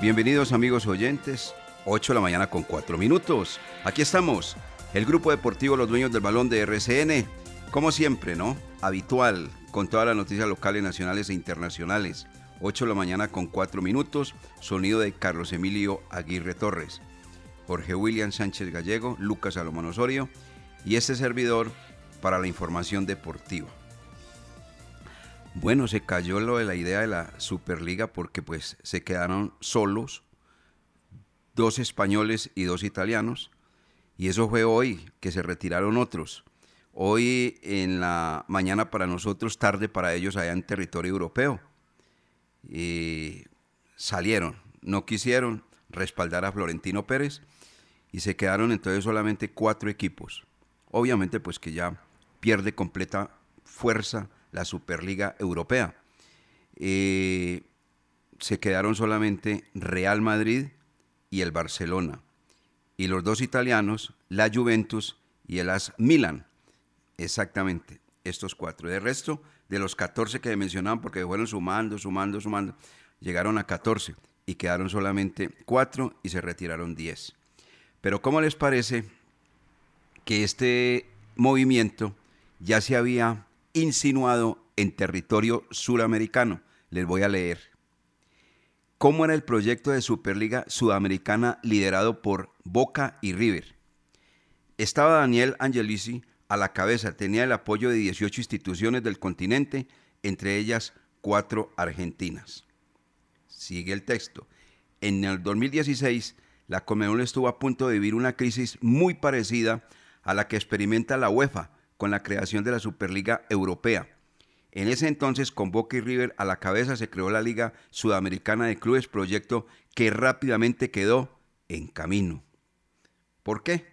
Bienvenidos amigos oyentes, 8 de la mañana con 4 minutos. Aquí estamos, el grupo deportivo Los Dueños del Balón de RCN, como siempre, ¿no? Habitual, con todas las noticias locales, nacionales e internacionales. 8 de la mañana con 4 minutos, sonido de Carlos Emilio Aguirre Torres, Jorge William Sánchez Gallego, Lucas Salomón Osorio y este servidor para la información deportiva. Bueno, se cayó lo de la idea de la Superliga porque pues se quedaron solos dos españoles y dos italianos y eso fue hoy que se retiraron otros. Hoy en la mañana para nosotros, tarde para ellos allá en territorio europeo. Y salieron, no quisieron respaldar a Florentino Pérez y se quedaron entonces solamente cuatro equipos. Obviamente pues que ya pierde completa fuerza la Superliga Europea. Eh, se quedaron solamente Real Madrid y el Barcelona. Y los dos italianos, la Juventus y el AS Milan. Exactamente, estos cuatro. De resto, de los 14 que mencionaban, porque fueron sumando, sumando, sumando, llegaron a 14 y quedaron solamente cuatro y se retiraron 10. Pero ¿cómo les parece que este movimiento ya se había insinuado en territorio suramericano. Les voy a leer. ¿Cómo era el proyecto de Superliga Sudamericana liderado por Boca y River? Estaba Daniel Angelici a la cabeza, tenía el apoyo de 18 instituciones del continente, entre ellas cuatro argentinas. Sigue el texto. En el 2016, la Conmebol estuvo a punto de vivir una crisis muy parecida a la que experimenta la UEFA con la creación de la Superliga Europea. En ese entonces, con Boca y River a la cabeza, se creó la Liga Sudamericana de Clubes, proyecto que rápidamente quedó en camino. ¿Por qué?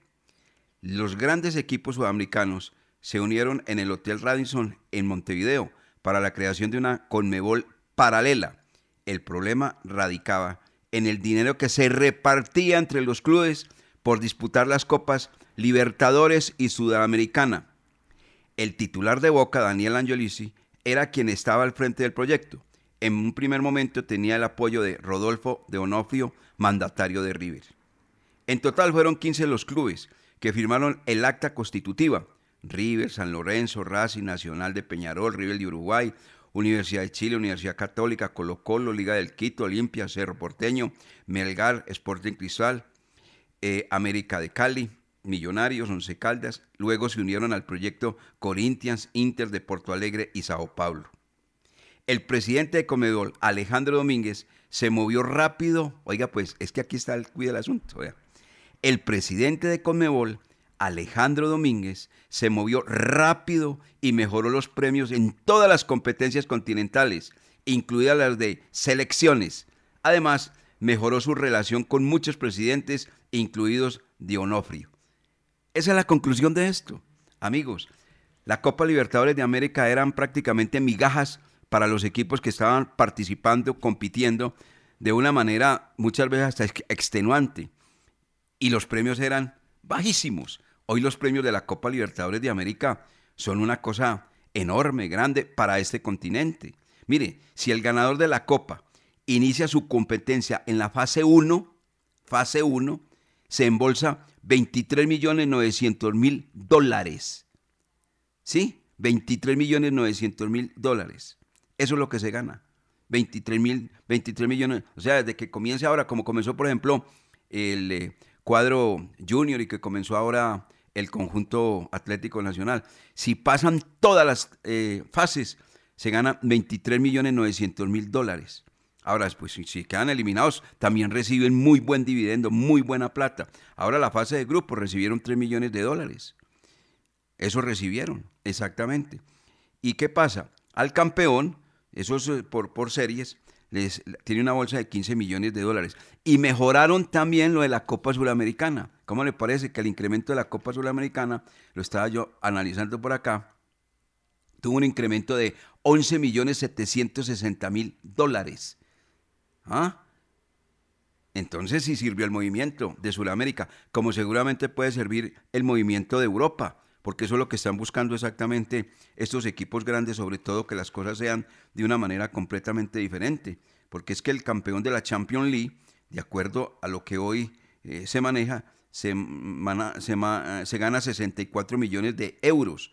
Los grandes equipos sudamericanos se unieron en el Hotel Radisson en Montevideo para la creación de una Conmebol paralela. El problema radicaba en el dinero que se repartía entre los clubes por disputar las copas Libertadores y Sudamericana. El titular de Boca, Daniel Angelici, era quien estaba al frente del proyecto. En un primer momento tenía el apoyo de Rodolfo de Onofrio, mandatario de River. En total fueron 15 los clubes que firmaron el acta constitutiva. River, San Lorenzo, Racing, Nacional de Peñarol, River de Uruguay, Universidad de Chile, Universidad Católica, Colo Colo, Liga del Quito, Olimpia, Cerro Porteño, Melgar, Sporting Cristal, eh, América de Cali, Millonarios, Once Caldas, luego se unieron al proyecto Corinthians, Inter de Porto Alegre y Sao Paulo. El presidente de Comedol, Alejandro Domínguez, se movió rápido. Oiga, pues es que aquí está el cuida del asunto. El presidente de Conmebol, Alejandro Domínguez, se movió rápido y mejoró los premios en todas las competencias continentales, incluidas las de selecciones. Además, mejoró su relación con muchos presidentes, incluidos Dionofrio. Esa es la conclusión de esto. Amigos, la Copa Libertadores de América eran prácticamente migajas para los equipos que estaban participando, compitiendo de una manera muchas veces hasta ex- extenuante. Y los premios eran bajísimos. Hoy los premios de la Copa Libertadores de América son una cosa enorme, grande para este continente. Mire, si el ganador de la Copa inicia su competencia en la fase 1, fase 1, se embolsa 23 millones 900 mil dólares. ¿Sí? 23 millones 900 mil dólares. Eso es lo que se gana. 23 mil, 23 millones. O sea, desde que comience ahora, como comenzó, por ejemplo, el eh, cuadro junior y que comenzó ahora el conjunto Atlético Nacional. Si pasan todas las eh, fases, se gana 23 millones 900 mil dólares. Ahora, después, si, quedan eliminados, también reciben muy buen dividendo, muy buena plata. Ahora la fase de grupo recibieron 3 millones de dólares. Eso recibieron, exactamente. ¿Y qué pasa? Al campeón, eso es eh, por, por series, les, tiene una bolsa de 15 millones de dólares. Y mejoraron también lo de la Copa Suramericana. ¿Cómo le parece que el incremento de la Copa Suramericana, lo estaba yo analizando por acá, tuvo un incremento de 11 millones 760 mil dólares? ¿Ah? Entonces sí sirvió el movimiento de Sudamérica, como seguramente puede servir el movimiento de Europa, porque eso es lo que están buscando exactamente estos equipos grandes, sobre todo que las cosas sean de una manera completamente diferente, porque es que el campeón de la Champions League, de acuerdo a lo que hoy eh, se maneja, se, mana- se ma- se gana 64 millones de euros.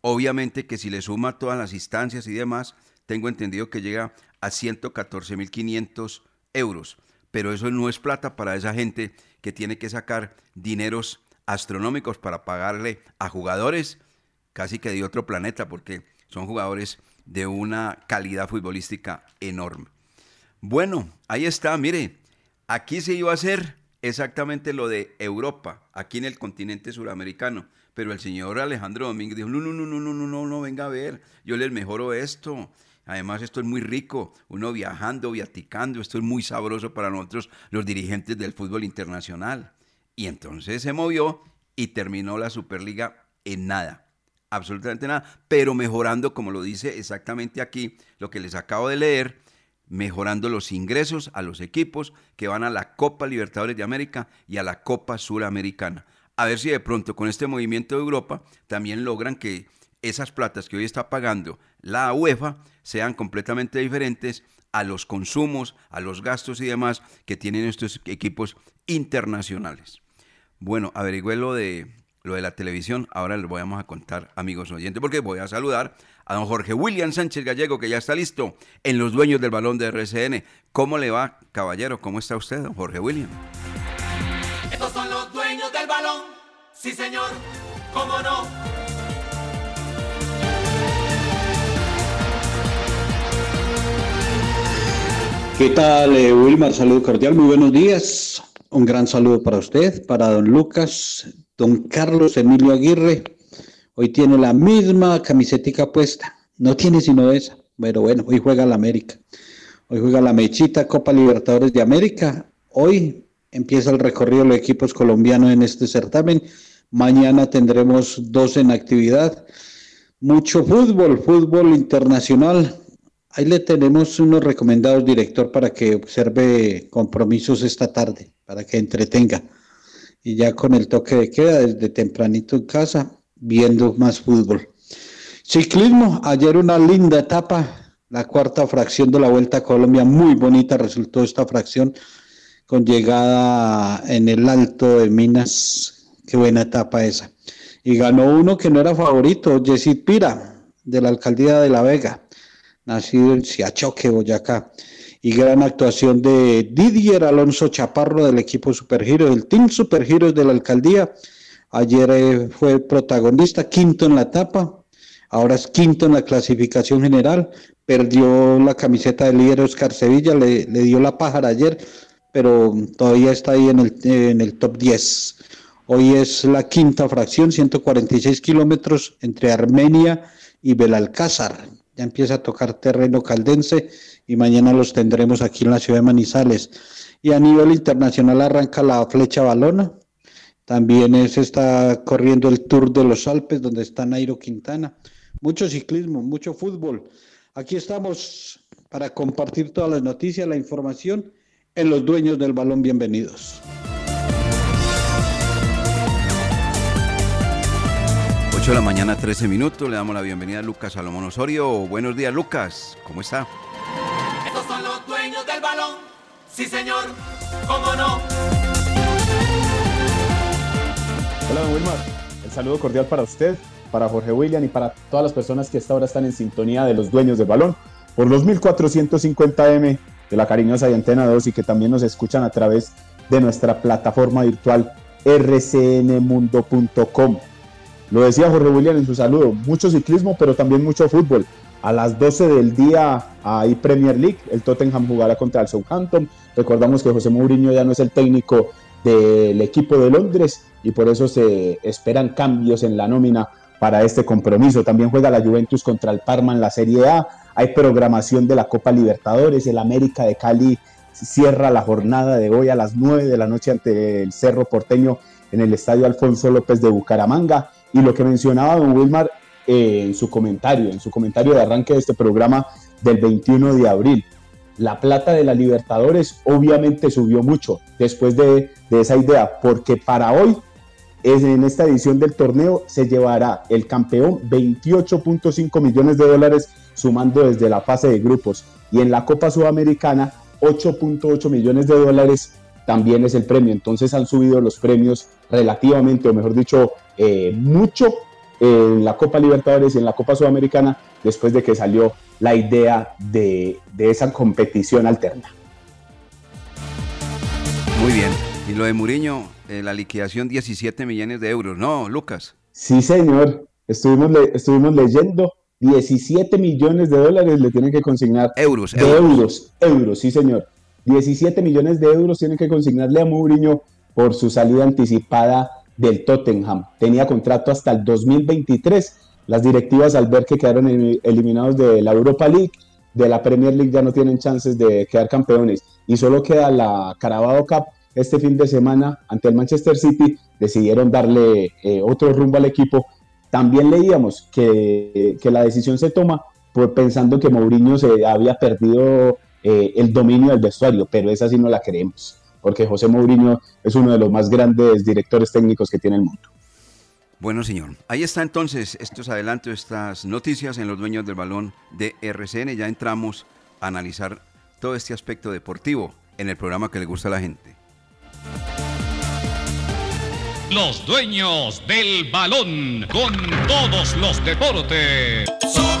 Obviamente que si le suma todas las instancias y demás, tengo entendido que llega a 114.500 euros. Pero eso no es plata para esa gente que tiene que sacar dineros astronómicos para pagarle a jugadores casi que de otro planeta, porque son jugadores de una calidad futbolística enorme. Bueno, ahí está, mire, aquí se iba a hacer exactamente lo de Europa, aquí en el continente suramericano, pero el señor Alejandro Domínguez dijo, no, no, no, no, no, no, no, no, venga a ver, yo les mejoro esto. Además, esto es muy rico, uno viajando, viaticando, esto es muy sabroso para nosotros, los dirigentes del fútbol internacional. Y entonces se movió y terminó la Superliga en nada, absolutamente nada, pero mejorando, como lo dice exactamente aquí, lo que les acabo de leer, mejorando los ingresos a los equipos que van a la Copa Libertadores de América y a la Copa Suramericana. A ver si de pronto con este movimiento de Europa también logran que esas platas que hoy está pagando la UEFA sean completamente diferentes a los consumos, a los gastos y demás que tienen estos equipos internacionales. Bueno, averigüé lo de, lo de la televisión, ahora les vamos a contar, amigos oyentes, porque voy a saludar a don Jorge William Sánchez Gallego, que ya está listo en los dueños del balón de RCN. ¿Cómo le va, caballero? ¿Cómo está usted, don Jorge William? Estos son los dueños del balón. Sí, señor. ¿Cómo no? ¿Qué tal, eh, Wilmar? Saludo cordial, muy buenos días. Un gran saludo para usted, para don Lucas, don Carlos Emilio Aguirre. Hoy tiene la misma camisetica puesta. No tiene sino esa. Pero bueno, hoy juega la América. Hoy juega la Mechita Copa Libertadores de América. Hoy empieza el recorrido de los equipos colombianos en este certamen. Mañana tendremos dos en actividad. Mucho fútbol, fútbol internacional. Ahí le tenemos unos recomendados, director, para que observe compromisos esta tarde, para que entretenga. Y ya con el toque de queda, desde tempranito en casa, viendo más fútbol. Ciclismo, ayer una linda etapa, la cuarta fracción de la Vuelta a Colombia, muy bonita resultó esta fracción, con llegada en el Alto de Minas, qué buena etapa esa. Y ganó uno que no era favorito, Yesid Pira, de la alcaldía de La Vega nacido en Siachoque, Boyacá. Y gran actuación de Didier Alonso Chaparro del equipo Supergiros, del Team Supergiros de la alcaldía. Ayer eh, fue protagonista, quinto en la etapa, ahora es quinto en la clasificación general. Perdió la camiseta del líder Oscar Sevilla, le, le dio la pájara ayer, pero todavía está ahí en el, en el top 10. Hoy es la quinta fracción, 146 kilómetros entre Armenia y Belalcázar ya empieza a tocar terreno caldense y mañana los tendremos aquí en la ciudad de Manizales. Y a nivel internacional arranca la flecha balona. También se está corriendo el Tour de los Alpes, donde está Nairo Quintana. Mucho ciclismo, mucho fútbol. Aquí estamos para compartir todas las noticias, la información en los dueños del balón. Bienvenidos. 8 de la mañana, 13 minutos. Le damos la bienvenida a Lucas Salomón Osorio. Buenos días, Lucas. ¿Cómo está? Estos son los dueños del balón. Sí, señor. ¿Cómo no? Hola, don Wilmar. El saludo cordial para usted, para Jorge William y para todas las personas que hasta ahora están en sintonía de los dueños del balón por los 1450M de la cariñosa y Antena 2 y que también nos escuchan a través de nuestra plataforma virtual rcnmundo.com. Lo decía Jorge William en su saludo, mucho ciclismo, pero también mucho fútbol. A las 12 del día hay Premier League, el Tottenham jugará contra el Southampton. Recordamos que José Mourinho ya no es el técnico del equipo de Londres y por eso se esperan cambios en la nómina para este compromiso. También juega la Juventus contra el Parma en la Serie A. Hay programación de la Copa Libertadores. El América de Cali cierra la jornada de hoy a las 9 de la noche ante el Cerro Porteño en el Estadio Alfonso López de Bucaramanga. Y lo que mencionaba don Wilmar eh, en su comentario, en su comentario de arranque de este programa del 21 de abril. La plata de la Libertadores obviamente subió mucho después de, de esa idea, porque para hoy en esta edición del torneo se llevará el campeón 28.5 millones de dólares sumando desde la fase de grupos y en la Copa Sudamericana 8.8 millones de dólares también es el premio. Entonces han subido los premios relativamente, o mejor dicho, eh, mucho en la Copa Libertadores y en la Copa Sudamericana después de que salió la idea de, de esa competición alterna. Muy bien. Y lo de Muriño, eh, la liquidación 17 millones de euros, ¿no, Lucas? Sí, señor. Estuvimos, estuvimos leyendo 17 millones de dólares le tienen que consignar. Euros, euros. euros. Euros, sí, señor. 17 millones de euros tienen que consignarle a Mourinho por su salida anticipada del Tottenham. Tenía contrato hasta el 2023. Las directivas al ver que quedaron eliminados de la Europa League, de la Premier League ya no tienen chances de quedar campeones y solo queda la Carabao Cup este fin de semana ante el Manchester City, decidieron darle eh, otro rumbo al equipo. También leíamos que, que la decisión se toma por pensando que Mourinho se había perdido eh, el dominio del vestuario, pero esa sí no la creemos, porque José Mourinho es uno de los más grandes directores técnicos que tiene el mundo. Bueno, señor. Ahí está entonces estos adelantos, estas noticias en los dueños del balón de RCN. Ya entramos a analizar todo este aspecto deportivo en el programa que le gusta a la gente. Los dueños del balón con todos los deportes. Son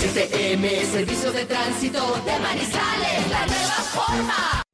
STM, Servicio de Tránsito de Manizales, la nueva forma.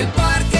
El Parque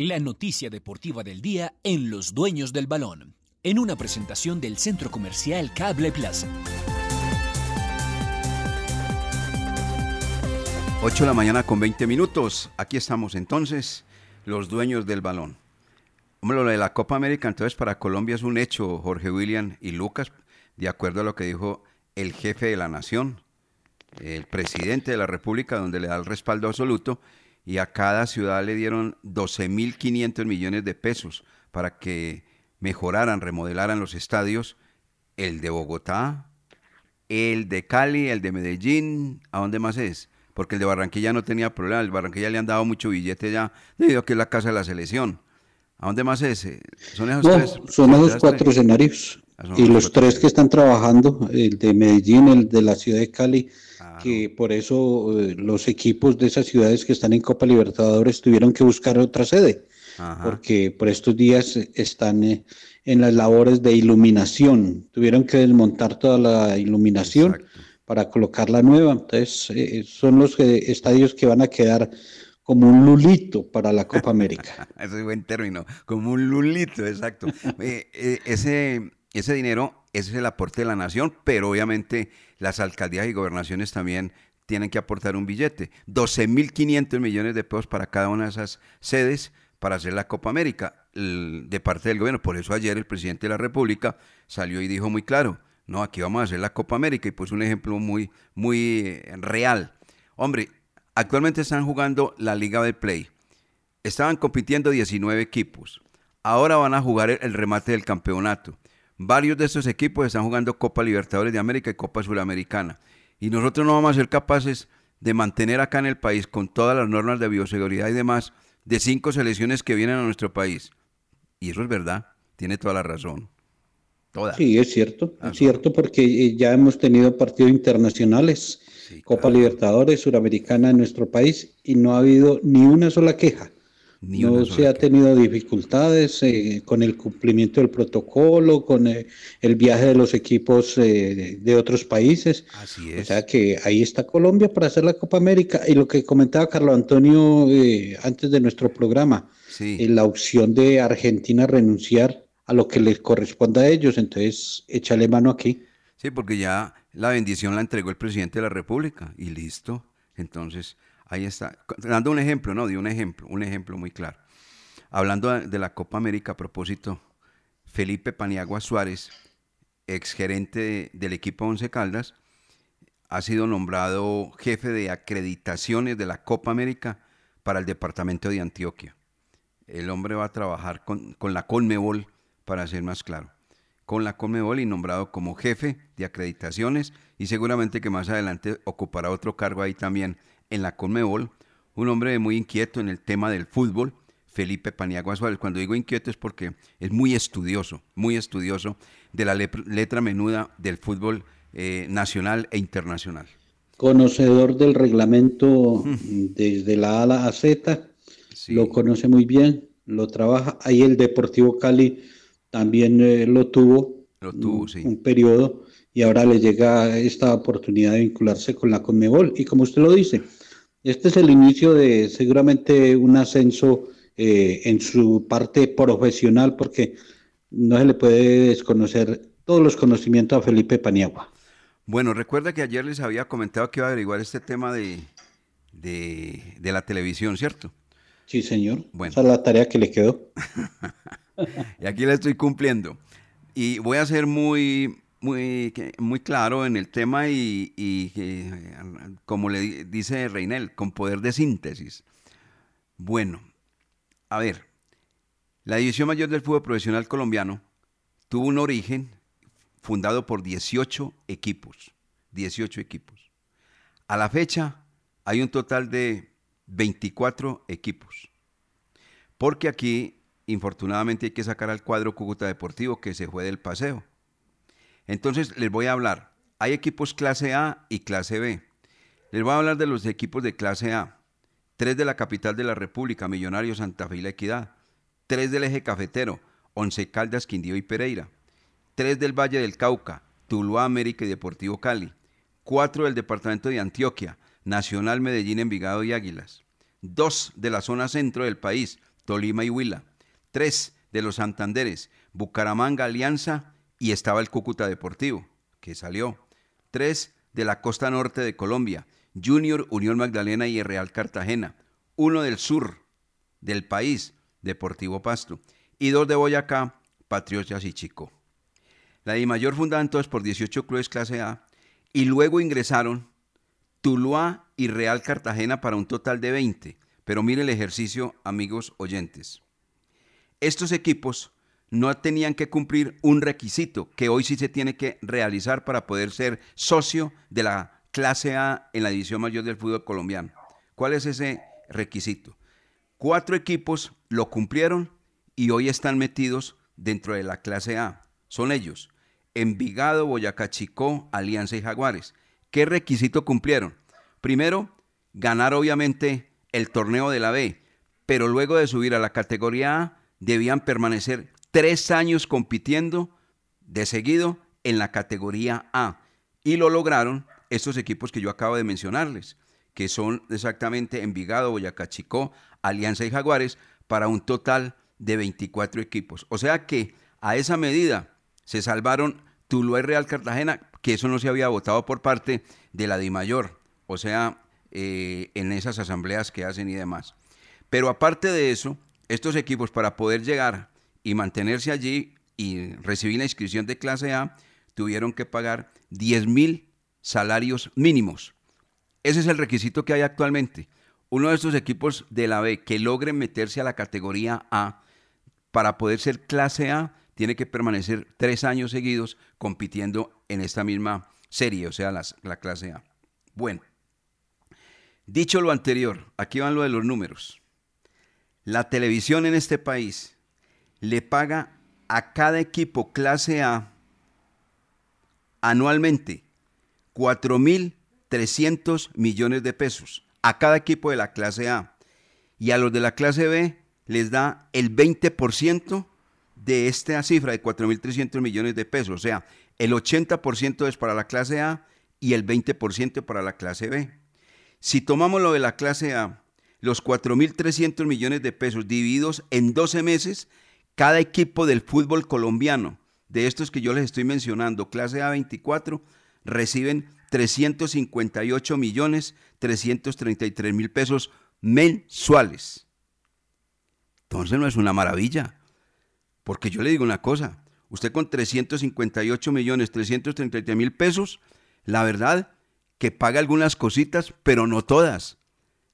La noticia deportiva del día en Los Dueños del Balón, en una presentación del Centro Comercial Cable Plaza. 8 de la mañana con 20 minutos. Aquí estamos entonces, los dueños del balón. Hombre, lo de la Copa América entonces para Colombia es un hecho, Jorge William y Lucas, de acuerdo a lo que dijo el jefe de la nación, el presidente de la República, donde le da el respaldo absoluto y a cada ciudad le dieron 12.500 millones de pesos para que mejoraran, remodelaran los estadios, el de Bogotá, el de Cali, el de Medellín, ¿a dónde más es? Porque el de Barranquilla no tenía problema, el de Barranquilla le han dado mucho billete ya, debido a que es la casa de la selección. ¿A dónde más es? Son esos tres. Son esos cuatro escenarios. Ah, y los tres que están trabajando, el de Medellín, el de la ciudad de Cali, que por eso eh, los equipos de esas ciudades que están en Copa Libertadores tuvieron que buscar otra sede, porque por estos días están eh, en las labores de iluminación, tuvieron que desmontar toda la iluminación para colocar la nueva, entonces eh, son los estadios que van a quedar como un lulito para la Copa América. ese es buen término, como un lulito, exacto. ese, ese dinero, ese es el aporte de la nación, pero obviamente las alcaldías y gobernaciones también tienen que aportar un billete. 12.500 millones de pesos para cada una de esas sedes para hacer la Copa América de parte del gobierno. Por eso ayer el presidente de la República salió y dijo muy claro, no, aquí vamos a hacer la Copa América y pues un ejemplo muy, muy eh, real. Hombre, actualmente están jugando la Liga de Play. Estaban compitiendo 19 equipos. Ahora van a jugar el remate del campeonato. Varios de estos equipos están jugando Copa Libertadores de América y Copa Suramericana. Y nosotros no vamos a ser capaces de mantener acá en el país, con todas las normas de bioseguridad y demás, de cinco selecciones que vienen a nuestro país. Y eso es verdad, tiene toda la razón. Toda. Sí, es cierto, es cierto porque eh, ya hemos tenido partidos internacionales, Copa Libertadores, Suramericana en nuestro país, y no ha habido ni una sola queja no se ha tenido dificultades eh, con el cumplimiento del protocolo, con eh, el viaje de los equipos eh, de otros países. Así es. O sea que ahí está Colombia para hacer la Copa América. Y lo que comentaba Carlos Antonio antes de nuestro programa, la opción de Argentina renunciar a lo que les corresponda a ellos. Entonces, échale mano aquí. Sí, porque ya la bendición la entregó el presidente de la República y listo. Entonces, Ahí está. Dando un ejemplo, no, de un ejemplo, un ejemplo muy claro. Hablando de la Copa América, a propósito, Felipe Paniagua Suárez, exgerente del equipo Once Caldas, ha sido nombrado jefe de acreditaciones de la Copa América para el departamento de Antioquia. El hombre va a trabajar con, con la Conmebol, para ser más claro, con la Conmebol y nombrado como jefe de acreditaciones y seguramente que más adelante ocupará otro cargo ahí también en la Conmebol, un hombre muy inquieto en el tema del fútbol, Felipe Paniagua Suárez. Cuando digo inquieto es porque es muy estudioso, muy estudioso de la letra menuda del fútbol eh, nacional e internacional. Conocedor del reglamento desde la A a la Z, lo conoce muy bien, lo trabaja. Ahí el Deportivo Cali también eh, lo tuvo, lo tuvo un, un periodo y ahora le llega esta oportunidad de vincularse con la Conmebol. Y como usted lo dice, este es el inicio de seguramente un ascenso eh, en su parte profesional porque no se le puede desconocer todos los conocimientos a Felipe Paniagua. Bueno, recuerda que ayer les había comentado que iba a averiguar este tema de, de, la televisión, ¿cierto? Sí, señor. Bueno. Esa es la tarea que le quedó. y aquí la estoy cumpliendo. Y voy a ser muy, muy, muy claro en el tema y, y como le dice Reinel, con poder de síntesis. Bueno, a ver, la División Mayor del Fútbol Profesional Colombiano tuvo un origen fundado por 18 equipos. 18 equipos. A la fecha hay un total de 24 equipos. Porque aquí, infortunadamente, hay que sacar al cuadro Cúcuta Deportivo que se fue del paseo. Entonces, les voy a hablar. Hay equipos clase A y clase B. Les voy a hablar de los equipos de clase A. Tres de la capital de la República, Millonarios, Santa Fe y La Equidad. Tres del eje cafetero, Once Caldas, Quindío y Pereira tres del Valle del Cauca, Tuluá, América y Deportivo Cali, cuatro del departamento de Antioquia, Nacional, Medellín, Envigado y Águilas, dos de la zona centro del país, Tolima y Huila, tres de los Santanderes, Bucaramanga, Alianza y estaba el Cúcuta Deportivo, que salió, tres de la costa norte de Colombia, Junior, Unión Magdalena y Real Cartagena, uno del sur del país, Deportivo Pasto, y dos de Boyacá, Patriotas y Chico. La de mayor fundada entonces por 18 clubes clase A y luego ingresaron Tuluá y Real Cartagena para un total de 20. Pero mire el ejercicio, amigos oyentes. Estos equipos no tenían que cumplir un requisito que hoy sí se tiene que realizar para poder ser socio de la clase A en la división mayor del fútbol colombiano. ¿Cuál es ese requisito? Cuatro equipos lo cumplieron y hoy están metidos dentro de la clase A. Son ellos, Envigado, Boyacá Chicó, Alianza y Jaguares. ¿Qué requisito cumplieron? Primero, ganar obviamente el torneo de la B, pero luego de subir a la categoría A, debían permanecer tres años compitiendo de seguido en la categoría A. Y lo lograron estos equipos que yo acabo de mencionarles, que son exactamente Envigado, Boyacá Chicó, Alianza y Jaguares, para un total de 24 equipos. O sea que a esa medida se salvaron Tuluá y Real Cartagena, que eso no se había votado por parte de la DIMAYOR, o sea, eh, en esas asambleas que hacen y demás. Pero aparte de eso, estos equipos para poder llegar y mantenerse allí y recibir la inscripción de clase A, tuvieron que pagar 10 mil salarios mínimos. Ese es el requisito que hay actualmente. Uno de estos equipos de la B que logren meterse a la categoría A para poder ser clase A tiene que permanecer tres años seguidos compitiendo en esta misma serie, o sea, la clase A. Bueno, dicho lo anterior, aquí van lo de los números. La televisión en este país le paga a cada equipo clase A anualmente 4.300 millones de pesos a cada equipo de la clase A. Y a los de la clase B les da el 20% de esta cifra de 4.300 millones de pesos. O sea, el 80% es para la clase A y el 20% para la clase B. Si tomamos lo de la clase A, los 4.300 millones de pesos divididos en 12 meses, cada equipo del fútbol colombiano, de estos que yo les estoy mencionando, clase A 24, reciben 358 millones 333 mil pesos mensuales. Entonces no es una maravilla. Porque yo le digo una cosa, usted con 358 millones 333 mil pesos, la verdad que paga algunas cositas, pero no todas.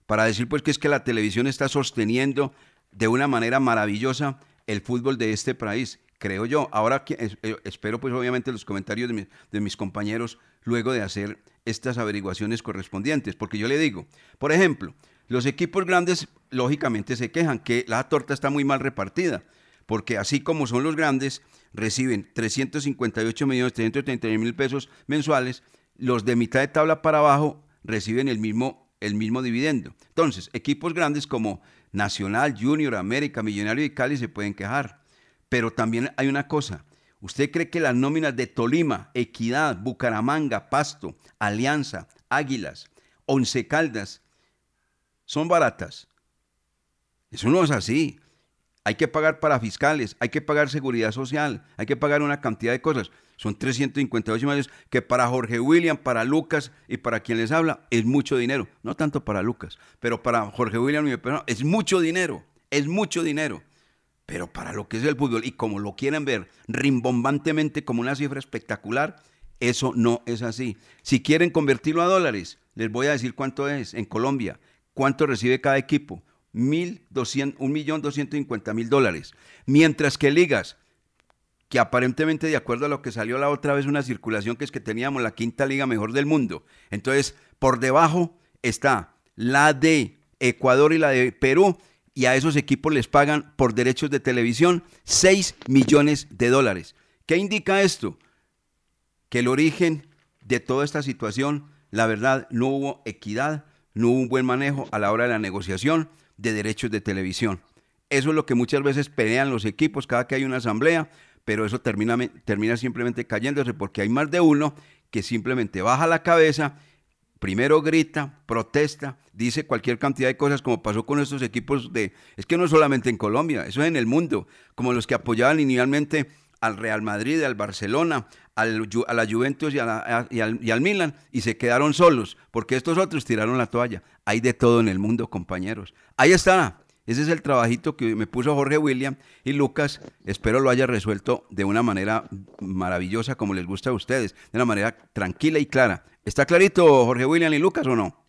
Para decir pues que es que la televisión está sosteniendo de una manera maravillosa el fútbol de este país, creo yo. Ahora eh, espero pues obviamente los comentarios de, mis compañeros luego de hacer estas averiguaciones correspondientes, porque yo le digo, por ejemplo, Los equipos grandes, lógicamente, se quejan que la torta está muy mal repartida, porque así como son los grandes, reciben 358 millones 331 mil pesos mensuales, los de mitad de tabla para abajo reciben el mismo, el mismo dividendo. Entonces, equipos grandes como Nacional, Junior, América, Millonario y Cali se pueden quejar. Pero también hay una cosa. ¿Usted cree que las nóminas de Tolima, Equidad, Bucaramanga, Pasto, Alianza, Águilas, Once Caldas son baratas? Eso no es así. Hay que pagar para fiscales, hay que pagar seguridad social, hay que pagar una cantidad de cosas. Son 358 millones que para Jorge William, para Lucas y para quien les habla es mucho dinero. No tanto para Lucas, pero para Jorge William y persona es mucho dinero, es mucho dinero. Pero para lo que es el fútbol y como lo quieren ver rimbombantemente como una cifra espectacular, eso no es así. Si quieren convertirlo a dólares, les voy a decir cuánto es en Colombia, cuánto recibe cada equipo. Mil un millón doscientos cincuenta mil dólares. Mientras que ligas, que aparentemente de acuerdo a lo que salió la otra vez una circulación que es que teníamos la quinta liga mejor del mundo. Entonces, por debajo está la de Ecuador y la de Perú y a esos equipos les pagan por derechos de televisión 6 millones de dólares. ¿Qué indica esto? Que el origen de toda esta situación, la verdad, no hubo equidad, no hubo un buen manejo a la hora de la negociación de derechos de televisión. Eso es lo que muchas veces pelean los equipos cada que hay una asamblea, pero eso termina, termina simplemente cayéndose porque hay más de uno que simplemente baja la cabeza, primero grita, protesta, dice cualquier cantidad de cosas como pasó con estos equipos de... Es que no solamente en Colombia, eso es en el mundo, como los que apoyaban inicialmente al Real Madrid, al Barcelona, a la Juventus y, y, al, y al Milan y se quedaron solos porque estos otros tiraron la toalla. Hay de todo en el mundo, compañeros. Ahí está, ese es el trabajito que me puso Jorge William y Lucas. Espero lo haya resuelto de una manera maravillosa como les gusta a ustedes, de una manera tranquila y clara. ¿Está clarito Jorge William y Lucas o no?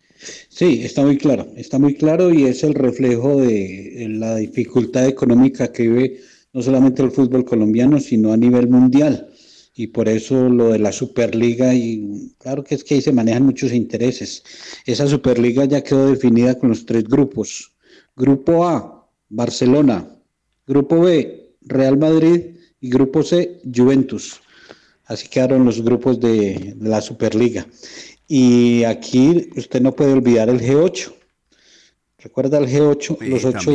Sí, está muy claro, está muy claro y es el reflejo de la dificultad económica que vive no solamente el fútbol colombiano, sino a nivel mundial. Y por eso lo de la Superliga, y claro que es que ahí se manejan muchos intereses. Esa Superliga ya quedó definida con los tres grupos Grupo A, Barcelona. Grupo B, Real Madrid. Y Grupo C, Juventus. Así quedaron los grupos de, la Superliga. Y aquí usted no puede olvidar el G8. Recuerda el G8, los ocho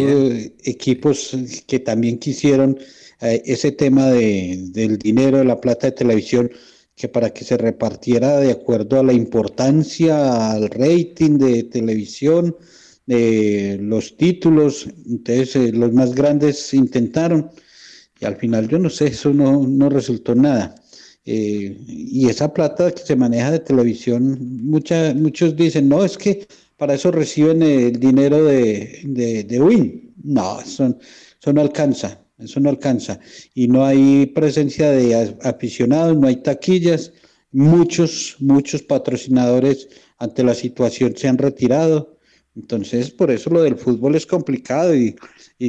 equipos que también quisieron eh, ese tema de, del dinero, de la plata de televisión, que para que se repartiera de acuerdo a la importancia, al rating de televisión, de los títulos, entonces eh, los más grandes intentaron y al final yo no sé, eso no, no resultó nada. Eh, y esa plata que se maneja de televisión, mucha, muchos dicen, no, es que para eso reciben el dinero de, de, Win. No, eso, eso no alcanza, eso no alcanza. Y no hay presencia de aficionados, no hay taquillas. Muchos, muchos patrocinadores ante la situación se han retirado. Entonces, por eso lo del fútbol es complicado y,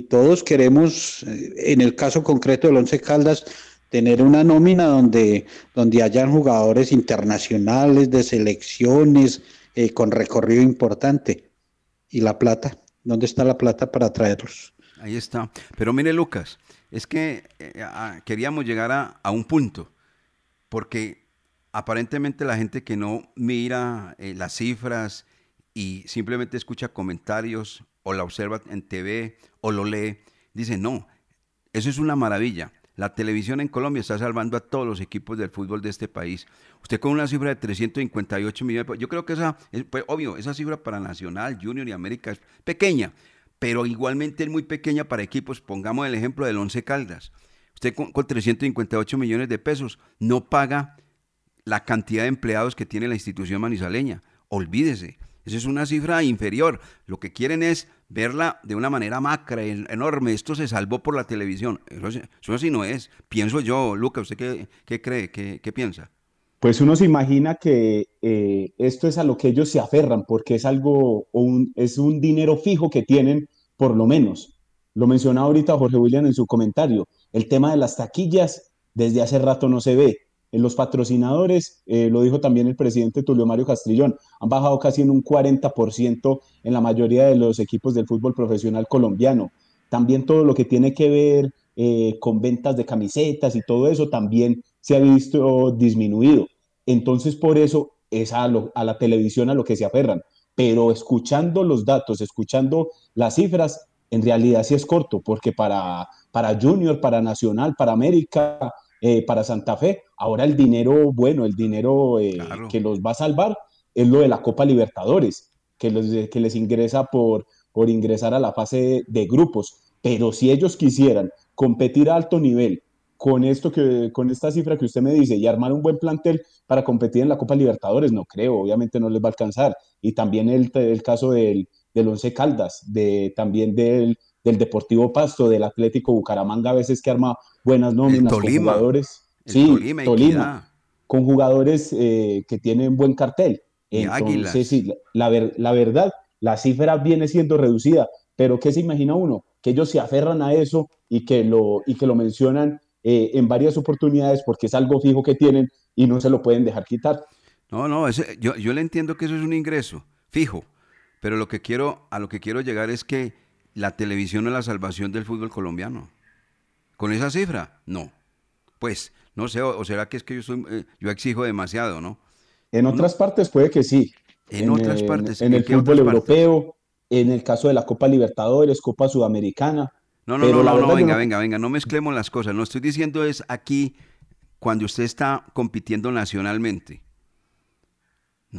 todos queremos, eh, en el caso concreto del Once Caldas, tener una nómina donde, donde hayan jugadores internacionales, de selecciones, eh, con recorrido importante. ¿Y la plata? ¿Dónde está la plata para traerlos? Ahí está. Pero mire, Lucas, es que eh, queríamos llegar a, a, un punto, porque aparentemente la gente que no mira las cifras, y simplemente escucha comentarios o la observa en TV o lo lee, dice, no, eso es una maravilla. La televisión en Colombia está salvando a todos los equipos del fútbol de este país. Usted con una cifra de 358 millones, yo creo que esa, pues, obvio, esa cifra para Nacional, Junior y América es pequeña, pero igualmente es muy pequeña para equipos. Pongamos el ejemplo del Once Caldas. Usted con, con 358 millones de pesos no paga la cantidad de empleados que tiene la institución manizaleña. Olvídese. Esa es una cifra inferior. Lo que quieren es verla de una manera macra, enorme. Esto se salvó por la televisión. Eso, así no es. Pienso yo, Luca, ¿usted qué, cree? ¿Qué, piensa? Pues uno se imagina que eh, esto es a lo que ellos se aferran, porque es algo, un, es un dinero fijo que tienen, por lo menos. Lo mencionaba ahorita Jorge William en su comentario. El tema de las taquillas desde hace rato no se ve. En los patrocinadores, eh, lo dijo también el presidente Tulio Mario Castrillón, han bajado casi en un 40% en la mayoría de los equipos del fútbol profesional colombiano. También todo lo que tiene que ver eh, con ventas de camisetas y todo eso también se ha visto disminuido. Entonces, por eso es a, a la televisión a lo que se aferran. Pero escuchando los datos, escuchando las cifras, en realidad sí es corto, porque para, para Junior, para Nacional, para América, eh, para Santa Fe, ahora el dinero bueno, el dinero eh, que los va a salvar es lo de la Copa Libertadores, que, les, que les ingresa por, por ingresar a la fase de grupos. Pero si ellos quisieran competir a alto nivel con esto que con esta cifra que usted me dice y armar un buen plantel para competir en la Copa Libertadores, no creo, obviamente no les va a alcanzar. Y también el, el caso del, del Once Caldas, de, también del, del Deportivo Pasto, del Atlético Bucaramanga, a veces que arma buenas nóminas con jugadores. sí, Tolima, con jugadores eh, que tienen buen cartel. Entonces, sí, la, la verdad, la cifra viene siendo reducida, pero ¿qué se imagina uno? Que ellos se aferran a eso y que lo, y que lo mencionan eh, en varias oportunidades porque es algo fijo que tienen y no se lo pueden dejar quitar. No, no, yo, yo le entiendo que eso es un ingreso fijo, pero lo que quiero, a lo que quiero llegar es que la televisión es la salvación del fútbol colombiano. ¿Con esa cifra? No. Pues, no sé, o, será que es que yo, soy, eh, yo exijo demasiado, ¿no? En otras partes puede que sí. En, otras partes. En, el fútbol europeo, en el caso de la Copa Libertadores, Copa Sudamericana. No, no, no, no, venga, venga, venga, no mezclemos las cosas. No estoy diciendo es aquí cuando usted está compitiendo nacionalmente.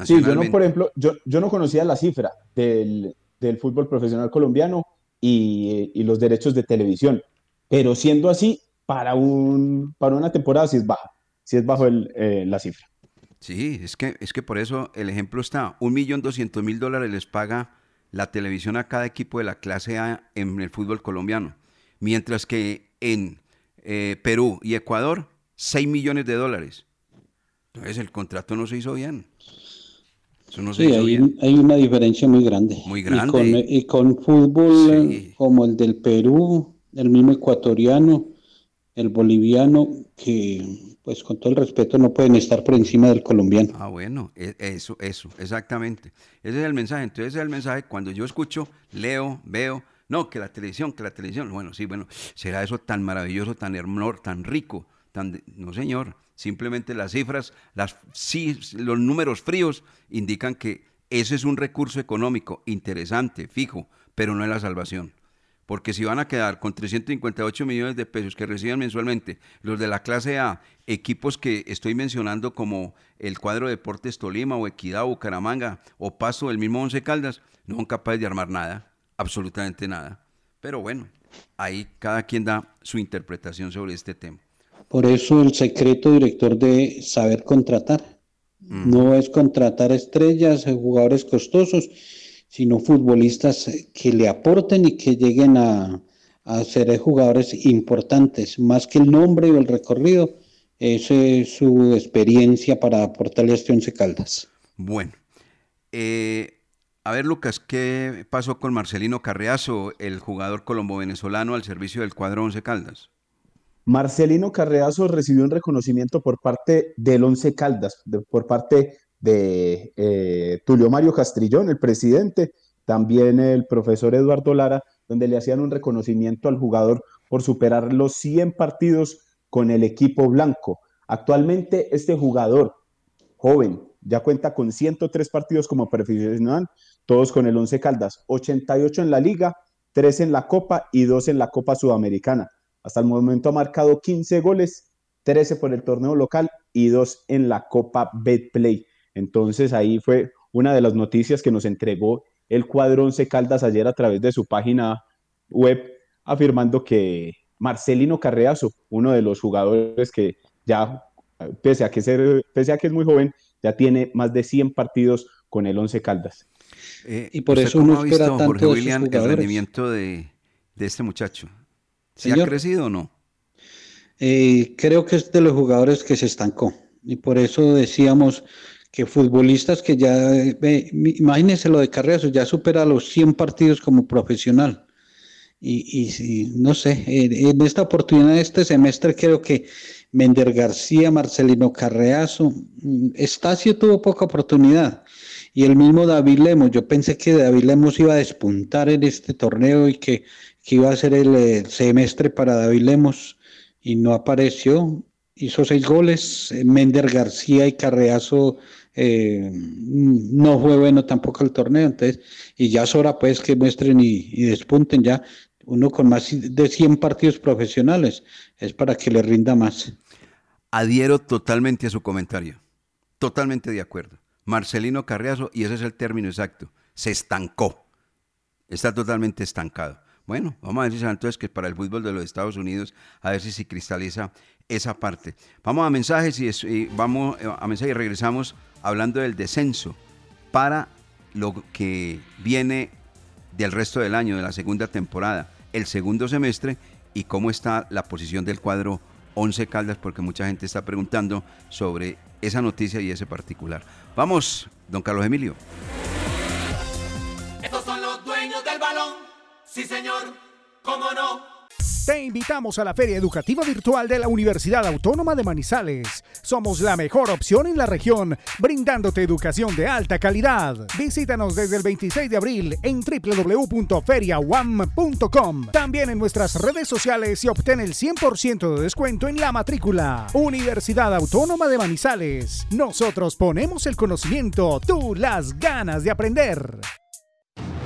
Sí, yo no, por ejemplo, yo, yo no conocía la cifra del, fútbol profesional colombiano y, los derechos de televisión, pero siendo así, para, un, para una temporada sí es baja, sí es bajo el, eh, la cifra. Sí, es que, es que por eso el ejemplo está, un millón doscientos mil dólares les paga la televisión a cada equipo de la clase A en el fútbol colombiano, mientras que en eh, Perú y Ecuador, 6 millones de dólares. Entonces el contrato no se hizo bien. No sí, hay, una diferencia muy grande. Muy grande. Y con, fútbol como el del Perú, el mismo ecuatoriano, el boliviano, que pues con todo el respeto no pueden estar por encima del colombiano. Ah, bueno, e, eso, eso, exactamente. Ese es el mensaje. Entonces ese es el mensaje cuando yo escucho, leo, veo, no, que la televisión, que la televisión, bueno, sí, bueno, será eso tan maravilloso, tan hermoso, tan rico, no señor, simplemente las cifras, las, los números fríos indican que ese es un recurso económico interesante, fijo, pero no es la salvación. Porque si van a quedar con 358 millones de pesos que reciben mensualmente los de la clase A, equipos que estoy mencionando como el cuadro Deportes Tolima o Equidad, Bucaramanga o Paso del mismo Once Caldas, no son capaces de armar nada, absolutamente nada. Pero bueno, ahí cada quien da su interpretación sobre este tema. Por eso el secreto director de saber contratar. Mm. No es contratar estrellas, jugadores costosos, sino futbolistas que le aporten y que lleguen a, ser jugadores importantes, más que el nombre o el recorrido, esa es su experiencia para aportarle a este Once Caldas. Bueno, eh, a ver Lucas, ¿qué pasó con Marcelino Carreazo, el jugador colombo-venezolano al servicio del cuadro Once Caldas? Marcelino Carreazo recibió un reconocimiento por parte del Once Caldas, por parte de eh, Tulio Mario Castrillón, el presidente, también el profesor Eduardo Lara, donde le hacían un reconocimiento al jugador por superar los 100 partidos con el equipo blanco. Actualmente este jugador joven ya cuenta con 103 partidos como profesional, todos con el 11 Caldas, 88 en la liga, 3 en la Copa y 2 en la Copa Sudamericana. Hasta el momento ha marcado 15 goles, 13 por el torneo local y 2 en la Copa Betplay. Entonces ahí fue una de las noticias que nos entregó el cuadro Once Caldas ayer a través de su página web, afirmando que Marcelino Carreazo, uno de los jugadores que ya, pese a que, ser, pese a que es muy joven, ya tiene más de 100 partidos con el Once Caldas. Eh, y por eso uno espera tanto Jorge William, el rendimiento de, este muchacho? ¿Se ha crecido o no? Eh, creo que es de los jugadores que se estancó. Y por eso decíamos que futbolistas que ya, imagínense lo de Carreazo, ya supera los 100 partidos como profesional. Y, y no sé, en esta oportunidad, este semestre, creo que Mender García, Marcelino Carreazo. Mm, Estacio tuvo poca oportunidad. Y el mismo David Lemos. Yo pensé que David Lemos iba a despuntar en este torneo y que, que iba a ser el, eh, semestre para David Lemos y no apareció. Hizo seis goles. Eh, Mender García y Carreazo eh, no fue bueno tampoco el torneo. Entonces, y ya es hora pues que muestren y, y despunten ya uno con más de 100 partidos profesionales. Es para que le rinda más. Adhiero totalmente a su comentario. Totalmente de acuerdo. Marcelino Carriazo, y ese es el término exacto, se estancó. Está totalmente estancado. Bueno, vamos a ver si entonces que para el fútbol de los Estados Unidos, a ver si se cristaliza esa parte. Vamos a mensajes y, y vamos eh, a mensajes y regresamos hablando del descenso para lo que viene del resto del año, de la segunda temporada, el segundo semestre y cómo está la posición del cuadro 11 Caldas, porque mucha gente está preguntando sobre esa noticia y ese particular. Vamos, don Carlos Emilio. Estos son los dueños del balón. Sí, señor. ¿Cómo no? Te invitamos a la Feria Educativa Virtual de la Universidad Autónoma de Manizales. Somos la mejor opción en la región, brindándote educación de alta calidad. Visítanos desde el 26 de abril en www.feriawam.com. También en nuestras redes sociales y obtén el 100% de descuento en la matrícula. Universidad Autónoma de Manizales. Nosotros ponemos el conocimiento, tú las ganas de aprender.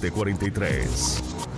872-0743.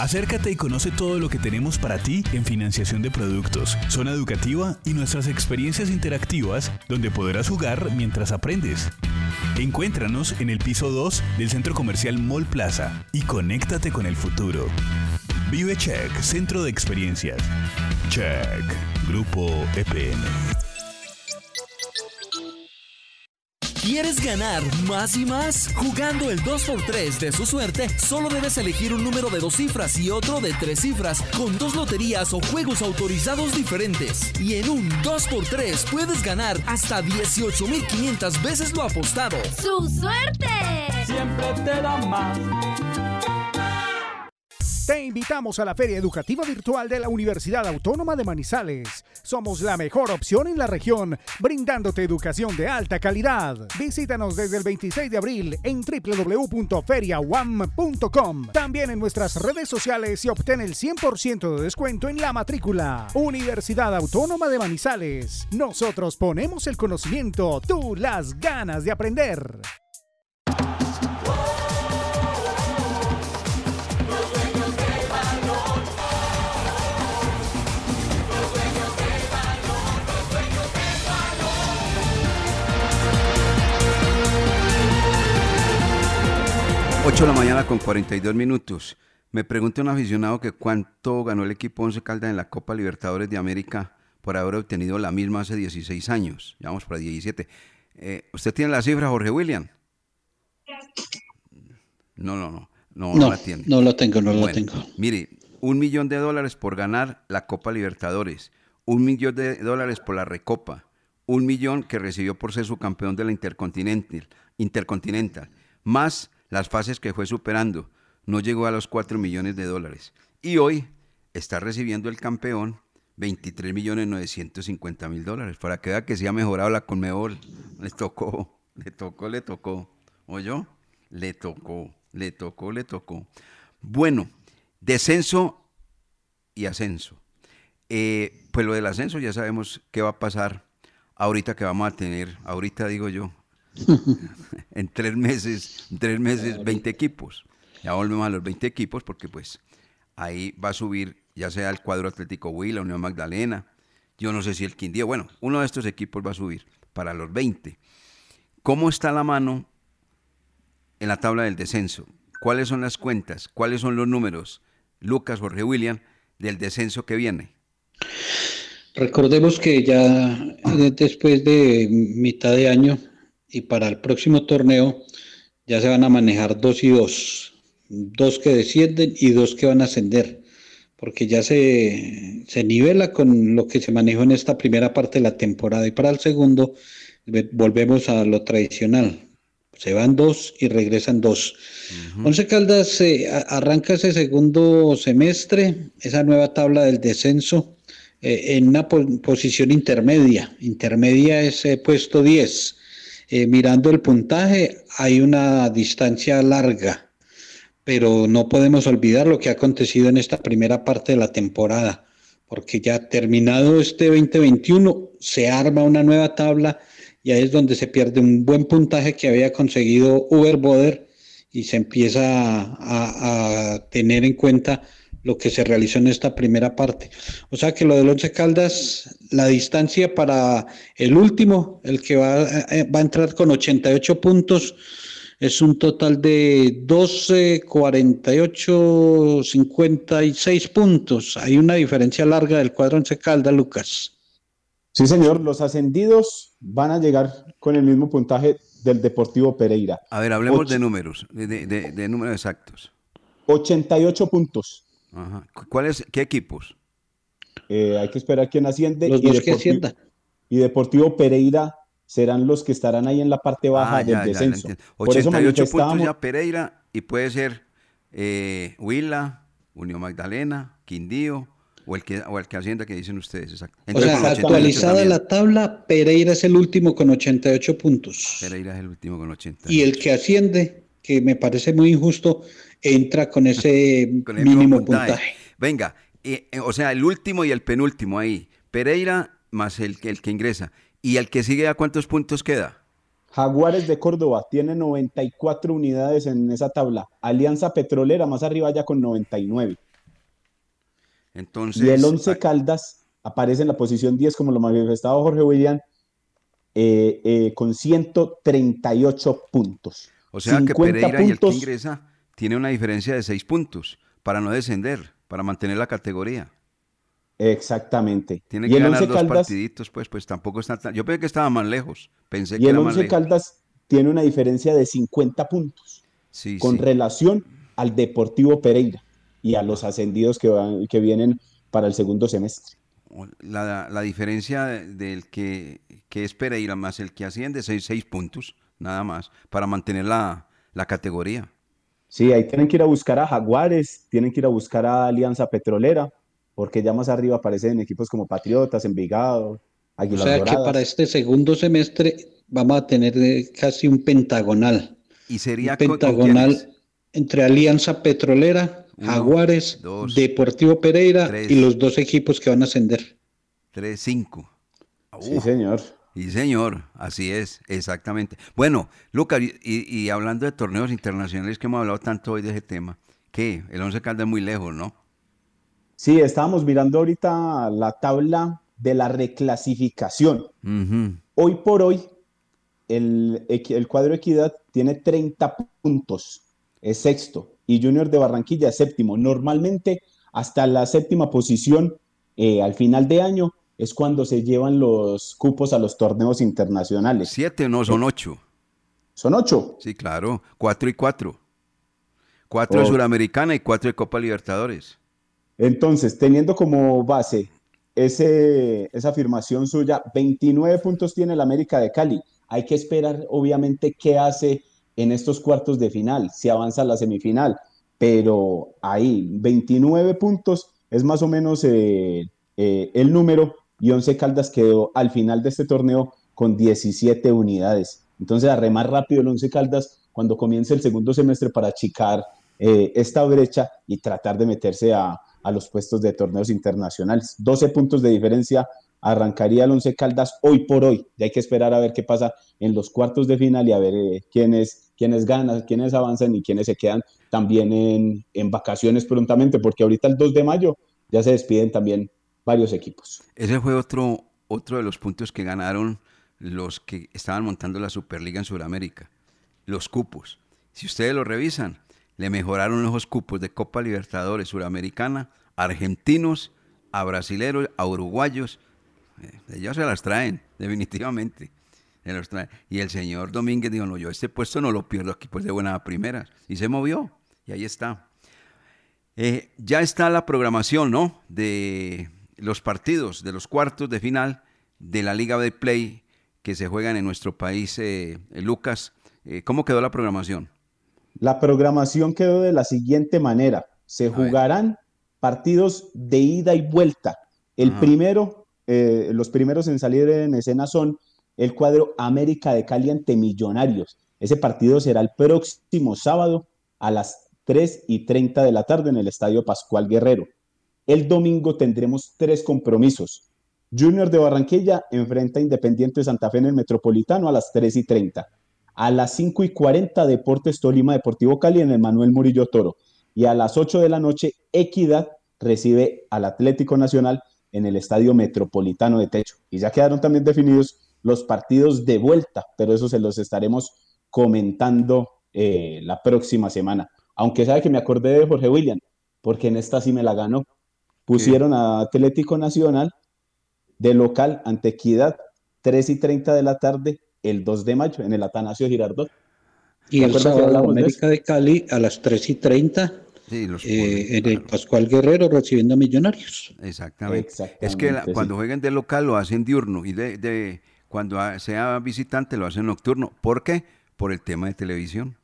Acércate y conoce todo lo que tenemos para ti en financiación de productos, zona educativa y nuestras experiencias interactivas donde podrás jugar mientras aprendes. Encuéntranos en el piso 2 del centro comercial Mall Plaza y conéctate con el futuro. Vive Check, centro de experiencias. Check, Grupo EPN. ¿Quieres ganar más y más? Jugando el 2x3 de su suerte, solo debes elegir un número de dos cifras y otro de tres cifras, con dos loterías o juegos autorizados diferentes. Y en un 2x3 puedes ganar hasta 18.500 veces lo apostado. ¡Su suerte! Siempre te da más. Te invitamos a la Feria Educativa Virtual de la Universidad Autónoma de Manizales. Somos la mejor opción en la región, brindándote educación de alta calidad. Visítanos desde el 26 de abril en www.feriawam.com. También en nuestras redes sociales y obtén el 100% de descuento en la matrícula. Universidad Autónoma de Manizales. Nosotros ponemos el conocimiento, tú las ganas de aprender. Ocho de la mañana con 42 minutos. Me pregunta un aficionado que cuánto ganó el equipo Once Caldas en la Copa Libertadores de América por haber obtenido la misma hace 16 años. Ya vamos para 17. Eh, ¿Usted tiene la cifra, Jorge William? No, no, no. No, no No, la tiene. no la tengo, no la Bueno, tengo. Mire, un millón de dólares por ganar la Copa Libertadores, un millón de dólares por la Recopa, un millón que recibió por ser su campeón de la Intercontinental, Intercontinental más las fases que fue superando. No llegó a los 4 millones de dólares. Y hoy está recibiendo el campeón 23 millones 950 mil dólares. Para que vea que se ha mejorado la Conmebol. Le tocó, le tocó, le tocó. ¿Oyó? Le tocó, le tocó, le tocó. Bueno, descenso y ascenso. Eh, pues lo del ascenso ya sabemos qué va a pasar ahorita que vamos a tener, ahorita digo yo, en tres meses, tres meses, 20 equipos. Ya volvemos a los 20 equipos porque pues ahí va a subir ya sea el cuadro Atlético Huila, Unión Magdalena, yo no sé si el Quindío, bueno, uno de estos equipos va a subir para los 20. ¿Cómo está la mano en la tabla del descenso? ¿Cuáles son las cuentas? ¿Cuáles son los números? Lucas, Jorge William, del descenso que viene. Recordemos que ya después de mitad de año y para el próximo torneo ya se van a manejar dos y dos. Dos que descienden y dos que van a ascender. Porque ya se, se nivela con lo que se manejó en esta primera parte de la temporada. Y para el segundo volvemos a lo tradicional. Se van dos y regresan dos. Once Caldas eh, arranca ese segundo semestre, esa nueva tabla del descenso, eh, en una posición intermedia. Intermedia es eh, puesto 10. Mirando el puntaje, hay una distancia larga, pero no podemos olvidar lo que ha acontecido en esta primera parte de la temporada, porque ya terminado este 2021, se arma una nueva tabla y ahí es donde se pierde un buen puntaje que había conseguido Uber Boder y se empieza a, tener en cuenta lo que se realizó en esta primera parte. O sea que lo del Once Caldas, la distancia para el último, el que va, eh, va a entrar con 88 puntos, es un total de 12, 48, 56 puntos. Hay una diferencia larga del cuadro Once Caldas, Lucas. Sí, señor, los ascendidos van a llegar con el mismo puntaje del Deportivo Pereira. A ver, hablemos de números, de, números exactos. 88 puntos. Ajá. ¿Cuáles, ¿Qué equipos? Eh, hay que esperar quién asciende. Los y dos que asciendan. Y Deportivo Pereira serán los que estarán ahí en la parte baja ah, del descenso. 88 puntos ya Pereira y puede ser eh, Huila, Unión Magdalena, Quindío, o el que, o el que Hacienda que dicen ustedes, exacto. o sea, actualizada la tabla, Pereira es el último con 88 puntos. Pereira es el último con 88. Y el que asciende, que me parece muy injusto, entra con ese mínimo puntaje. Venga, eh, eh, o sea, el último y el penúltimo ahí. Pereira más el, el que ingresa. ¿Y el que sigue a cuántos puntos queda? Jaguares de Córdoba tiene 94 unidades en esa tabla. Alianza Petrolera más arriba ya con 99 y el 11 Caldas aparece en la posición 10, como lo manifestaba Jorge William, eh, eh, con 138 puntos. O sea que Pereira y el que ingresa tiene una diferencia de 6 puntos para no descender, para mantener la categoría. Exactamente. Tiene que ganar dos partiditos, pues, pues tampoco está tan... Yo pensé que estaba más lejos. Pensé y el 11 Caldas tiene una diferencia de 50 puntos con relación al Deportivo Pereira y a los ascendidos que, van, que vienen para el segundo semestre. La, diferencia del que, que es Pereira más el que asciende, seis, seis puntos, nada más, para mantener la, categoría. Sí, ahí tienen que ir a buscar a Jaguares, tienen que ir a buscar a Alianza Petrolera, porque ya más arriba aparecen equipos como Patriotas, Envigado, Aguilar O sea que para este segundo semestre vamos a tener eh, casi un pentagonal. Y sería un pentagonal entre Alianza Petrolera, Jaguares, Deportivo Pereira y los dos equipos que van a ascender. Tres, cinco. sí, señor. Sí, señor, así es, exactamente. Bueno, Lucas, y, hablando de torneos internacionales que hemos hablado tanto hoy de ese tema, ¿qué? El Once Caldas es muy lejos, ¿no? Sí, estábamos mirando ahorita la tabla de la reclasificación. Hoy por hoy, el, el cuadro Equidad tiene 30 puntos, es sexto y Junior de Barranquilla séptimo. Normalmente hasta la séptima posición eh, al final de año es cuando se llevan los cupos a los torneos internacionales. Siete, no, son ocho. ¿Son ocho? Sí, claro, cuatro y cuatro. Cuatro de oh. Suramericana y cuatro de Copa Libertadores. Entonces, teniendo como base ese, esa afirmación suya, 29 puntos tiene el América de Cali. Hay que esperar, obviamente, qué hace en estos cuartos de final, si avanza a la semifinal, pero ahí 29 puntos es más o menos eh, eh, el número y Once Caldas quedó al final de este torneo con 17 unidades. Entonces, a más rápido el Once Caldas cuando comience el segundo semestre para achicar eh, esta brecha y tratar de meterse a, a, los puestos de torneos internacionales. 12 puntos de diferencia arrancaría el Once Caldas hoy por hoy. Ya hay que esperar a ver qué pasa en los cuartos de final y a ver eh, quiénes, quiénes ganan, quiénes avanzan y quiénes se quedan también en, en vacaciones prontamente, porque ahorita el 2 de mayo ya se despiden también varios equipos. Ese fue otro, otro de los puntos que ganaron los que estaban montando la Superliga en Sudamérica, los cupos. Si ustedes lo revisan, le mejoraron los cupos de Copa Libertadores Suramericana argentinos, a brasileros, a uruguayos. Eh, ellos se las traen, definitivamente. Se los traen. Y el señor Domínguez dijo, no, yo este puesto no lo pierdo aquí pues de buena primera. Y se movió. Y ahí está. Eh, ya está la programación, ¿no? De los partidos de los cuartos de final de la Liga de Play que se juegan en nuestro país, eh, eh, Lucas. Eh, ¿Cómo quedó la programación? La programación quedó de la siguiente manera. Se jugarán partidos de ida y vuelta. El primero, los primeros en salir en escena son el cuadro América de Cali ante Millonarios. Ese partido será el próximo sábado a las 3 y 30 de la tarde en el Estadio Pascual Guerrero. El domingo tendremos tres compromisos. Junior de Barranquilla enfrenta a Independiente Santa Fe en el Metropolitano a las 3 y 30. A las 5 y 40 Deportes Tolima Deportivo Cali en el Manuel Murillo Toro. Y a las 8 de la noche Equidad recibe al Atlético Nacional en el Estadio Metropolitano de Techo. Y ya quedaron también definidos los partidos de vuelta, pero eso se los estaremos comentando eh, la próxima semana. Aunque sabe que me acordé de Jorge William, porque en esta sí me la ganó pusieron a Atlético Nacional de local ante Equidad, 3 y 30 de la tarde, el 2 de mayo, en el Atanasio Girardot. Y el sábado América de, Cali a las 3 y 30 eh, en el Pascual Guerrero recibiendo a Millonarios. Exactamente. Es que cuando jueguen de local lo hacen diurno y de, cuando sea visitante lo hacen nocturno. ¿Por qué? Por el tema de televisión.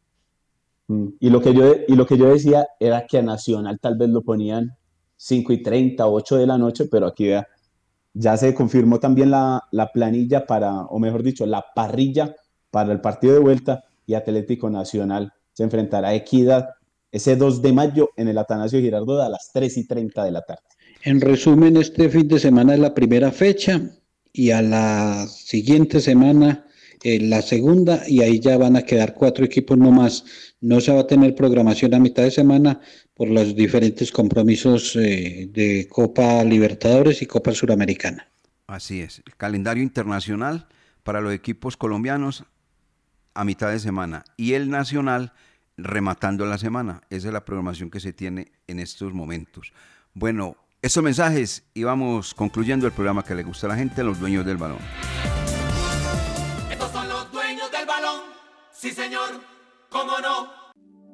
Mm, y lo que yo, y lo que yo decía era que a Nacional tal vez lo ponían 5 y 30, 8 de la noche, pero aquí vea, ya se confirmó también la, planilla para, o mejor dicho, la parrilla para el partido de vuelta y Atlético Nacional se enfrentará a Equidad ese 2 de mayo en el Atanasio Girardot a las 3 y 30 de la tarde. En resumen, este fin de semana es la primera fecha y a la siguiente semana eh, la segunda y ahí ya van a quedar cuatro equipos nomás. No se va a tener programación a mitad de semana por los diferentes compromisos eh, de Copa Libertadores y Copa Suramericana. Así es, el calendario internacional para los equipos colombianos a mitad de semana y el nacional rematando la semana. Esa es la programación que se tiene en estos momentos. Bueno, estos mensajes y vamos concluyendo el programa que le gusta a la gente, los dueños del balón. Estos son los dueños del balón, sí señor, cómo no.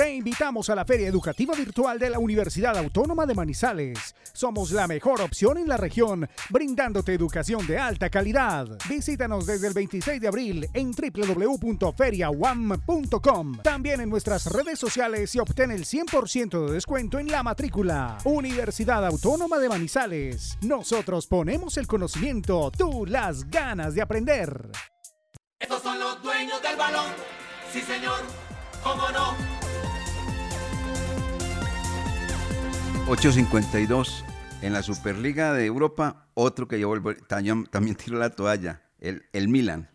Te invitamos a la Feria Educativa Virtual de la Universidad Autónoma de Manizales. Somos la mejor opción en la región, brindándote educación de alta calidad. Visítanos desde el 26 de abril en www.feriawam.com. También en nuestras redes sociales y obtén el 100% de descuento en la matrícula. Universidad Autónoma de Manizales. Nosotros ponemos el conocimiento, tú las ganas de aprender. Estos son los dueños del balón. Sí, señor. ¿Cómo no? 8.52 en la Superliga de Europa, otro que yo también, también tiró la toalla, el, el Milan.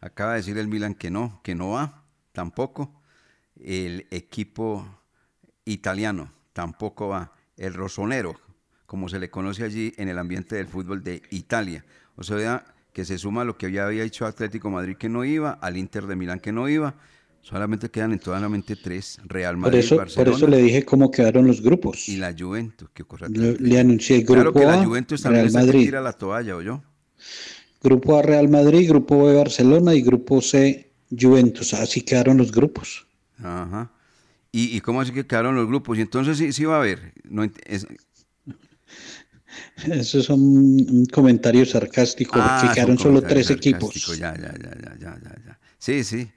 Acaba de decir el Milan que no, que no va, tampoco. El equipo italiano tampoco va. El Rosonero, como se le conoce allí en el ambiente del fútbol de Italia. O sea, que se suma a lo que ya había dicho Atlético Madrid que no iba, al Inter de Milán que no iba. Solamente quedan entonces tres, Real Por Madrid, eso, Barcelona por eso le dije cómo quedaron los grupos. y la Juventus. Qué cosa Le, anuncié el grupo Claro que la Juventus también Real Madrid. tira la toalla, ¿o yo? Grupo A Real Madrid, grupo B Barcelona y grupo C Juventus. Así quedaron los grupos. Ajá. ¿Y, y cómo así que quedaron los grupos? Y entonces sí, sí va a haber. No, es- Eso es un, un comentario sarcástico, Ah, quedaron solo tres equipos. sarcástico, Ya, ya, ya, ya, ya, ya, ya. Sí, sí.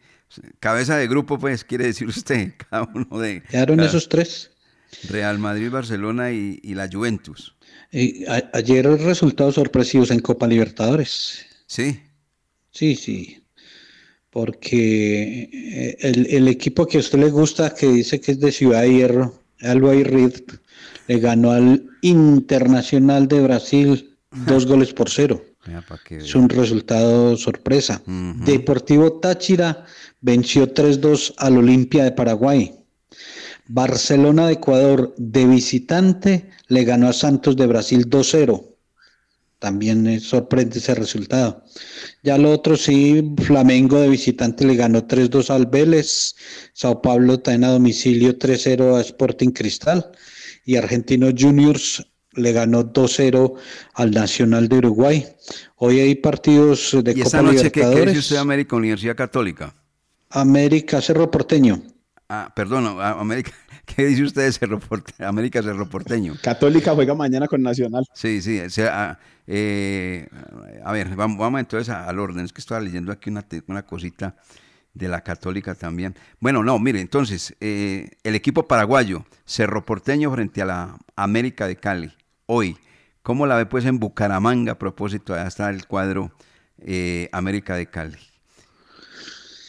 Cabeza de grupo, pues, quiere decir usted, cada uno de... Quedaron cada- esos tres. Real Madrid, Barcelona y, y la Juventus. Y a- ayer resultados sorpresivos en Copa Libertadores. Sí. Sí, sí. Porque eh, el, el equipo que a usted le gusta, que dice que es de Ciudad de Hierro, Alba Reed, le ganó al Internacional de Brasil dos goles por cero. Es un resultado sorpresa. Deportivo Táchira venció 3-2 al Olimpia de Paraguay. Barcelona de Ecuador de visitante le ganó a Santos de Brasil 2-0. También sorprende ese resultado. Ya lo otro sí, Flamengo de visitante le ganó 3-2 al Vélez. Sao Paulo también a domicilio 3-0 a Sporting Cristal. Y Argentinos Juniors le ganó 2-0 al Nacional de Uruguay. Hoy hay partidos de ¿Y esta Copa noche qué, qué dice Libertadores. usted de América Universidad Católica? América Cerro Porteño. Ah, perdón, América, ¿qué dice usted de Cerro Porte- América Cerro Porteño? Católica juega mañana con Nacional. Sí, sí, o sea, ah, eh, a ver, vamos, vamos entonces al orden, es que estaba leyendo aquí una, una cosita de la Católica también. Bueno, no, mire, entonces, eh, el equipo paraguayo, Cerro Porteño frente a la América de Cali, hoy, ¿cómo la ve pues en Bucaramanga a propósito? Allá está el cuadro eh, América de Cali.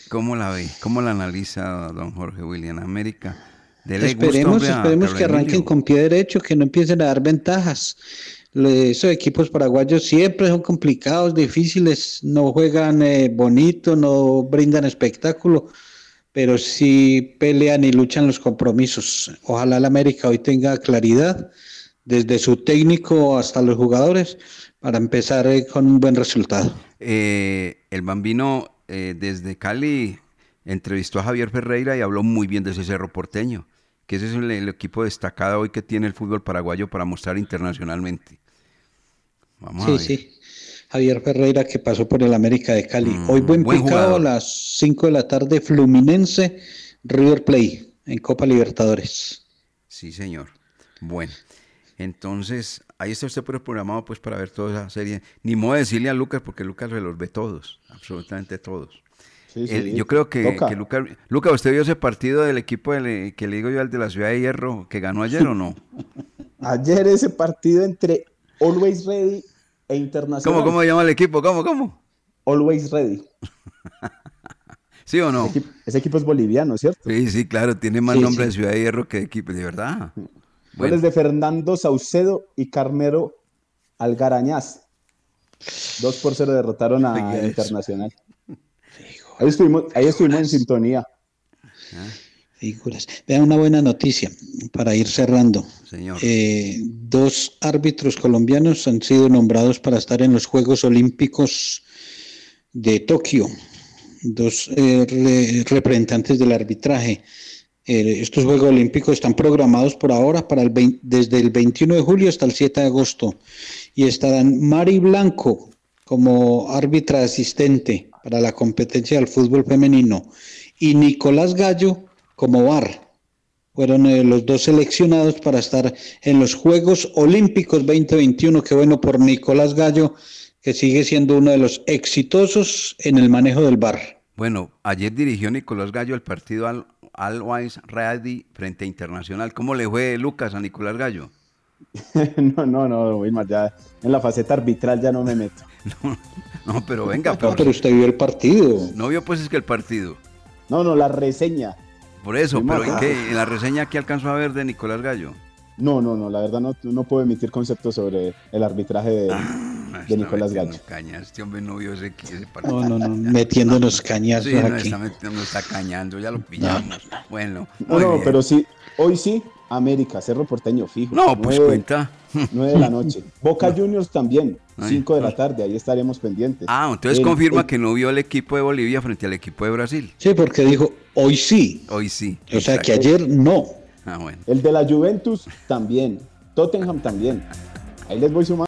¿Cómo la ve? ¿Cómo la analiza don Jorge William? América. Dele gusto, Esperemos, hombre, a esperemos que arranquen con pie derecho, que no empiecen a dar ventajas. Esos equipos paraguayos siempre son complicados, difíciles, no juegan eh, bonito, no brindan espectáculo, pero sí pelean y luchan los compromisos. Ojalá la América hoy tenga claridad, desde su técnico hasta los jugadores, para empezar eh, con un buen resultado. Eh, el Bambino eh, desde Cali entrevistó a Javier Ferreira y habló muy bien de ese Cerro Porteño, que ese es el, el equipo destacado hoy que tiene el fútbol paraguayo para mostrar internacionalmente. Vamos a Sí, ver. sí. Javier Ferreira que pasó por el América de Cali. Hoy buen, Mm, buen picado jugador. a las 5 de la tarde, Fluminense, River Play en Copa Libertadores. Sí, señor. Bueno, entonces ahí está usted pues, programado pues para ver toda esa serie. Ni modo de decirle a Lucas porque Lucas se los ve todos, absolutamente todos. Sí, sí, El- yo creo que, Lucas, Lucas, ¿usted vio ese partido del equipo del- que le digo yo al de la Ciudad de Hierro que ganó ayer o no? Ayer ese partido entre Always Ready e Internacional. ¿Cómo, cómo se llama el equipo? ¿Cómo, cómo? Always Ready. ¿Sí o no? Ese equipo, ese equipo es boliviano, ¿cierto? Sí, sí, claro, tiene más Sí, nombre de Ciudad de Hierro que de equipo, de verdad. Goles de Fernando Saucedo y Carmelo Algarañaz. 2 por 0 derrotaron a Oiga. Internacional. Ahí estuvimos, ahí estuvimos en sintonía. Figuras. Vean una buena noticia para ir cerrando. Señor. Eh, dos árbitros colombianos han sido nombrados para estar en los Juegos Olímpicos de Tokio. Dos eh, re- representantes del arbitraje. Estos Juegos Olímpicos están programados por ahora para el desde el 21 de julio hasta el 7 de agosto. Y estarán Mari Blanco como árbitra asistente para la competencia del fútbol femenino y Nicolás Gallo como VAR. Fueron eh, los dos seleccionados para estar en los Juegos Olímpicos 2021. Qué bueno por Nicolás Gallo, que sigue siendo uno de los exitosos en el manejo del VAR. Bueno, ayer dirigió Nicolás Gallo el partido al Always Ready frente a Internacional. ¿Cómo le fue Lucas a Nicolás Gallo? no, no, no, Wilmar, ya en la faceta arbitral ya no me meto. No, pero venga, No, pero, pero usted vio el partido. no vio pues es que el partido. No, no, la reseña. Por eso, pero ¿en, ma- qué? en la reseña que alcanzó a ver de Nicolás Gallo. No, no, no, la verdad no, no puedo emitir conceptos sobre el arbitraje de, ah, de Nicolás Gallo. Cañas. Este hombre no vio ese, ese partido. No, no, no, metiéndonos cañas. Sí, no. Está, metiendo, cañando, ya lo pillamos. No. Bueno. No, no, pero sí, hoy sí, América, Cerro Porteño fijo. No, pues cuenta. 9 de la noche. Boca Juniors también, Cinco de la tarde, ahí estaremos pendientes. Ah, entonces confirma que no vio el equipo de Bolivia frente al equipo de Brasil. Sí, porque dijo, hoy sí. Hoy sí. O sea, que ayer no. Ah, bueno. El de la Juventus también. Tottenham también. Ahí les voy sumando.